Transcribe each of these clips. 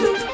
you.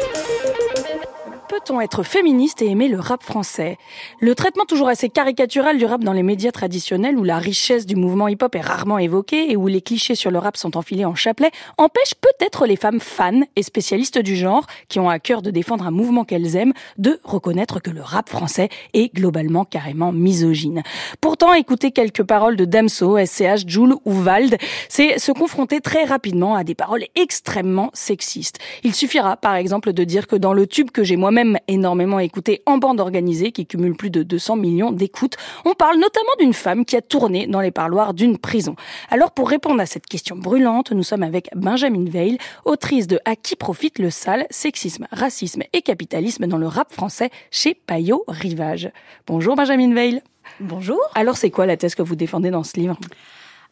Être féministe et aimer le rap français Le traitement toujours assez caricatural du rap dans les médias traditionnels où la richesse du mouvement hip-hop est rarement évoquée et où les clichés sur le rap sont enfilés en chapelet empêche peut-être les femmes fans et spécialistes du genre qui ont à cœur de défendre un mouvement qu'elles aiment de reconnaître que le rap français est globalement carrément misogyne. Pourtant, écouter quelques paroles de Damso, SCH, Joule ou Vald, c'est se confronter très rapidement à des paroles extrêmement sexistes. Il suffira par exemple de dire que dans le tube que j'ai moi énormément écouté en bande organisée qui cumule plus de 200 millions d'écoutes. On parle notamment d'une femme qui a tourné dans les parloirs d'une prison. Alors pour répondre à cette question brûlante, nous sommes avec Benjamin Veil, autrice de À qui profite le sale, sexisme, racisme et capitalisme dans le rap français chez Payot Rivage? Bonjour Benjamin Veil. Bonjour. Alors c'est quoi la thèse que vous défendez dans ce livre?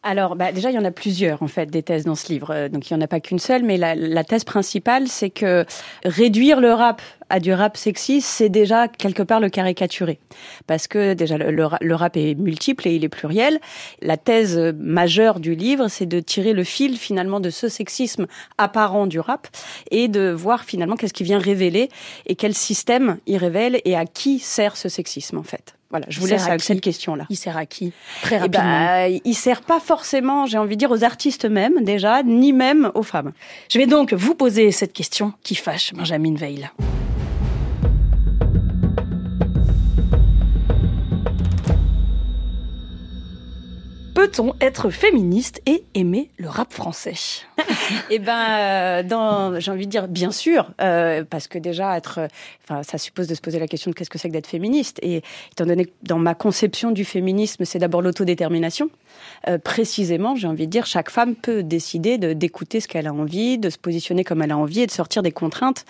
Alors, bah, déjà, il y en a plusieurs, en fait, des thèses dans ce livre. Euh, donc, il n'y en a pas qu'une seule, mais la, la thèse principale, c'est que réduire le rap à du rap sexiste, c'est déjà quelque part le caricaturer. Parce que déjà, le, le, rap est multiple et il est pluriel. La thèse majeure du livre, c'est de tirer le fil, finalement, de ce sexisme apparent du rap et de voir, finalement, qu'est-ce qui vient révéler et quel système il révèle et à qui sert ce sexisme, en fait. Voilà, je vous laisse avec cette question-là. Il sert à qui Très eh ben, rapidement. il sert pas forcément, j'ai envie de dire, aux artistes même déjà, ni même aux femmes. Je vais donc vous poser cette question qui fâche Benjamin Veil. Peut-on être féministe et aimer le rap français Eh ben, euh, j'ai envie de dire bien sûr, euh, parce que déjà être, enfin, ça suppose de se poser la question de qu'est-ce que c'est que d'être féministe. Et étant donné que dans ma conception du féminisme, c'est d'abord l'autodétermination. Euh, précisément, j'ai envie de dire, chaque femme peut décider d'écouter ce qu'elle a envie, de se positionner comme elle a envie et de sortir des contraintes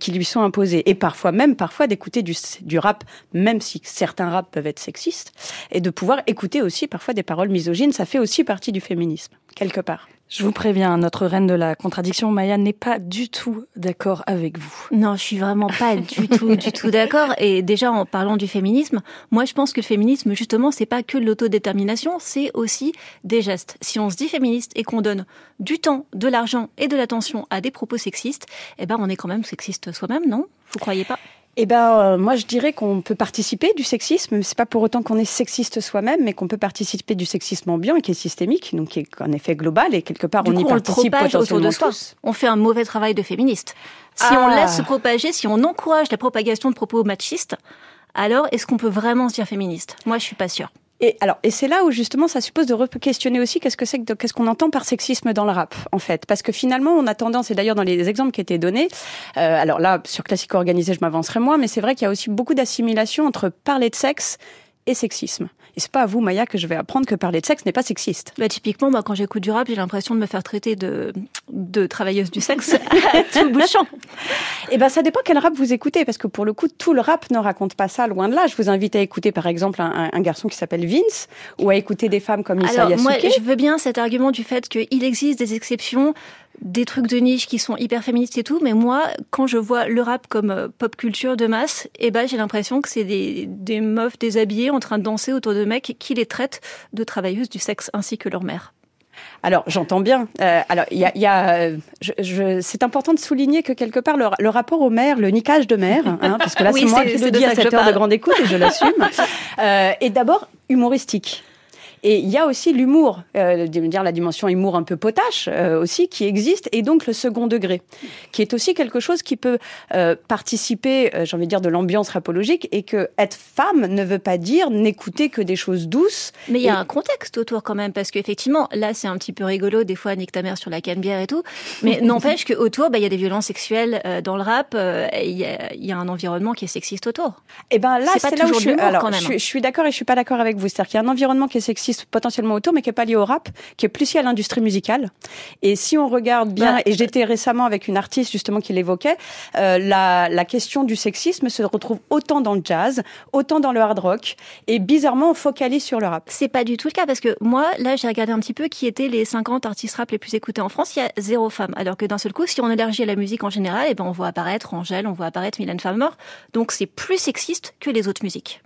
qui lui sont imposées. Et parfois même, parfois d'écouter du, du rap, même si certains rap peuvent être sexistes, et de pouvoir écouter aussi parfois des paroles ça fait aussi partie du féminisme, quelque part. Je vous préviens, notre reine de la contradiction, Maya, n'est pas du tout d'accord avec vous. Non, je suis vraiment pas du tout, du tout d'accord. Et déjà, en parlant du féminisme, moi, je pense que le féminisme, justement, c'est pas que l'autodétermination, c'est aussi des gestes. Si on se dit féministe et qu'on donne du temps, de l'argent et de l'attention à des propos sexistes, eh ben, on est quand même sexiste soi-même, non? Vous croyez pas? Eh ben, euh, moi, je dirais qu'on peut participer du sexisme. C'est pas pour autant qu'on est sexiste soi-même, mais qu'on peut participer du sexisme ambiant, qui est systémique, donc qui est en effet global, et quelque part, on y participe potentiellement tous. On fait un mauvais travail de féministe. Si on ah. laisse se propager, si on encourage la propagation de propos machistes, alors est-ce qu'on peut vraiment se dire féministe? Moi, je suis pas sûre. Et alors, et c'est là où justement ça suppose de questionner aussi qu'est-ce que c'est que qu'est-ce qu'on entend par sexisme dans le rap, en fait, parce que finalement on a tendance, et d'ailleurs dans les exemples qui étaient donnés, euh, alors là sur classico organisé je m'avancerai moins, mais c'est vrai qu'il y a aussi beaucoup d'assimilation entre parler de sexe et sexisme. Et c'est pas à vous, Maya, que je vais apprendre que parler de sexe n'est pas sexiste. Bah, typiquement, moi, quand j'écoute du rap, j'ai l'impression de me faire traiter de, de travailleuse du sexe à tout bout de champ. Et ben, ça dépend quel rap vous écoutez, parce que pour le coup, tout le rap ne raconte pas ça, loin de là. Je vous invite à écouter, par exemple, un, un garçon qui s'appelle Vince, ou à écouter des femmes comme Issa Alors, moi, je veux bien cet argument du fait qu'il existe des exceptions des trucs de niche qui sont hyper féministes et tout, mais moi, quand je vois le rap comme euh, pop culture de masse, eh ben, j'ai l'impression que c'est des, des meufs déshabillées en train de danser autour de mecs qui les traitent de travailleuses du sexe ainsi que leur mère. Alors j'entends bien. Euh, alors il y a, y a euh, je, je, c'est important de souligner que quelque part le, le rapport aux mères, le niquage de mère, hein, parce que là c'est moi qui le dis à cette heure de grande écoute et je l'assume, euh, est d'abord humoristique. Et il y a aussi l'humour, euh, dire la dimension humour un peu potache euh, aussi qui existe, et donc le second degré, qui est aussi quelque chose qui peut euh, participer, j'ai envie de dire, de l'ambiance rapologique, et que être femme ne veut pas dire n'écouter que des choses douces. Mais il y a un contexte autour quand même, parce qu'effectivement, là c'est un petit peu rigolo, des fois nique ta mère sur la canne-bière et tout, mais n'empêche qu'autour, bah, il y a des violences sexuelles dans le rap, il y, y, a un environnement qui est sexiste autour. Et eh ben là, c'est là où je suis, alors, je, je suis d'accord et je suis pas d'accord avec vous, c'est-à-dire qu'il y a un environnement qui est sexiste potentiellement autour, mais qui est pas lié au rap, qui est plus lié à l'industrie musicale. Et si on regarde bien, bah, et j'étais récemment avec une artiste justement qui l'évoquait, euh, la, la question du sexisme se retrouve autant dans le jazz, autant dans le hard rock, et bizarrement on focalise sur le rap. C'est pas du tout le cas parce que moi, là, j'ai regardé un petit peu qui étaient les 50 artistes rap les plus écoutés en France. Il y a zéro femme, alors que d'un seul coup, si on élargit à la musique en général, et eh ben on voit apparaître Angèle, on voit apparaître Mylène Farmer. Donc c'est plus sexiste que les autres musiques.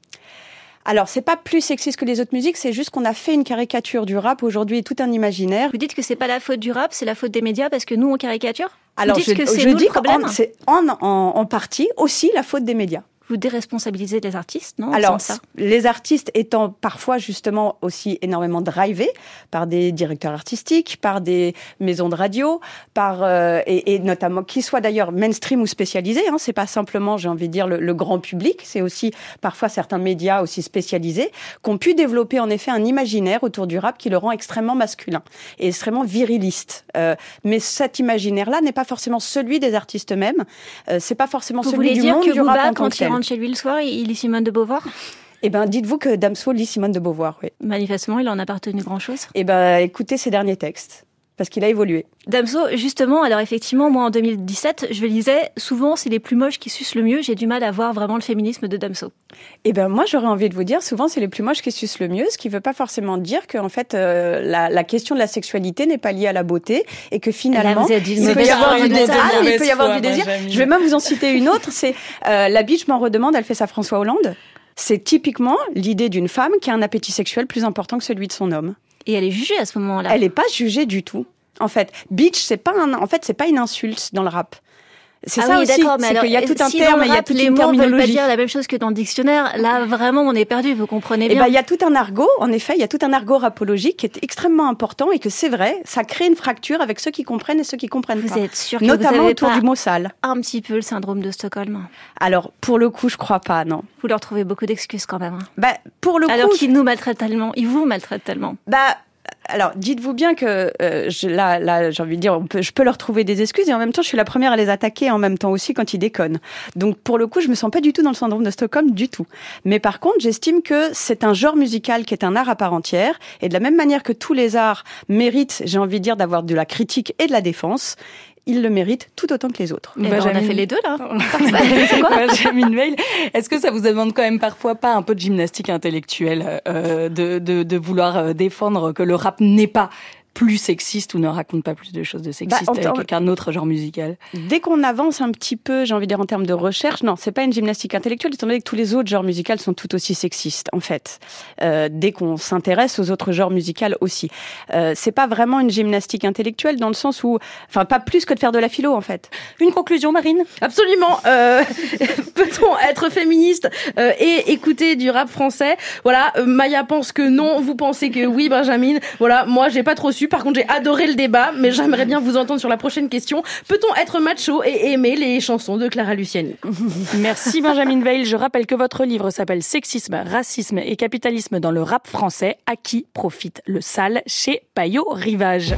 Alors, c'est pas plus sexiste que les autres musiques, c'est juste qu'on a fait une caricature du rap aujourd'hui, tout un imaginaire. Vous dites que c'est pas la faute du rap, c'est la faute des médias parce que nous on caricature? Alors, Vous dites je, que c'est je nous dis le problème c'est en, en, en partie aussi la faute des médias. Vous déresponsabilisez les artistes, non Alors, ça les artistes étant parfois justement aussi énormément drivés par des directeurs artistiques, par des maisons de radio, par euh, et, et notamment qu'ils soient d'ailleurs mainstream ou spécialisés. Hein, c'est pas simplement, j'ai envie de dire, le, le grand public. C'est aussi parfois certains médias aussi spécialisés qui ont pu développer en effet un imaginaire autour du rap qui le rend extrêmement masculin et extrêmement viriliste. Euh, mais cet imaginaire-là n'est pas forcément celui des artistes eux-mêmes. Euh, c'est pas forcément Vous celui du monde que du rap en tant que tel. Rentre chez lui le soir, il lit Simone de Beauvoir? Eh ben, dites-vous que Damso lit Simone de Beauvoir, oui. Manifestement, il en a pas retenu grand-chose. Eh ben, écoutez ses derniers textes, parce qu'il a évolué. Damso, justement, alors effectivement, moi en 2017, je lisais souvent c'est les plus moches qui sucent le mieux. J'ai du mal à voir vraiment le féminisme de Damso. Eh ben, moi, j'aurais envie de vous dire, souvent, c'est les plus moches qui sucent le mieux, ce qui veut pas forcément dire que, en fait, euh, la, la question de la sexualité n'est pas liée à la beauté et que finalement, Là, êtes d'une il peut y avoir du désir. de il peut y avoir du désir. Je vais même vous en citer une autre. C'est euh, la bitch m'en redemande. Elle fait ça François Hollande. C'est typiquement l'idée d'une femme qui a un appétit sexuel plus important que celui de son homme. Et elle est jugée à ce moment-là. Elle n'est pas jugée du tout. En fait, bitch, c'est pas un, en fait, c'est pas une insulte dans le rap. C'est ah ça oui, aussi, c'est alors, qu'il y a tout un si terme, il y a toute les une mots veulent pas terminologie. dire la même chose que dans le dictionnaire. Là, vraiment, on est perdu. Vous comprenez Eh bien. ben, il y a tout un argot, en effet, il y a tout un argot rapologique qui est extrêmement important et que c'est vrai, ça crée une fracture avec ceux qui comprennent et ceux qui comprennent vous pas. êtes sûr que Notamment vous avez autour pas du mot sale. un petit peu le syndrome de Stockholm Alors, pour le coup, je crois pas, non. Vous leur trouvez beaucoup d'excuses quand même. hein. Bah, pour le Alors coup, qu'ils nous maltraitent tellement, ils vous maltraitent tellement. bah, alors, dites-vous bien que euh, je, là, là, j'ai envie de dire, je peux leur trouver des excuses et en même temps, je suis la première à les attaquer en même temps aussi quand ils déconnent. Donc, pour le coup, je me sens pas du tout dans le syndrome de Stockholm du tout. Mais par contre, j'estime que c'est un genre musical qui est un art à part entière et de la même manière que tous les arts méritent, j'ai envie de dire, d'avoir de la critique et de la défense, ils le méritent tout autant que les autres. Eh ben, on a fait les deux là. Benjamin Veil, est-ce que ça vous demande quand même parfois pas un peu de gymnastique intellectuelle euh, de, de, de vouloir euh, défendre que le rap n'est pas plus sexiste ou ne raconte pas plus de choses de sexistes Bah, avec qu'un autre genre musical Dès qu'on avance un petit peu, j'ai envie de dire en termes de recherche, non, c'est pas une gymnastique intellectuelle, étant donné que tous les autres genres musicaux sont tout aussi sexistes, en fait. Euh, dès qu'on s'intéresse aux autres genres musicaux aussi, euh, c'est pas vraiment une gymnastique intellectuelle dans le sens où, enfin, pas plus que de faire de la philo, en fait. Une conclusion, Marine? Absolument. Euh, Peut-on être féministe euh, et écouter du rap français? Voilà, euh, Maya pense que non, vous pensez que oui, Benjamin. Voilà, moi j'ai pas trop su. Par contre, j'ai adoré le débat, mais j'aimerais bien vous entendre sur la prochaine question. Peut-on être macho et aimer les chansons de Clara Luciani? Merci Benjamin Veil. Je rappelle que votre livre s'appelle Sexisme, racisme et capitalisme dans le rap français. À qui profite le sale chez Payot Rivage?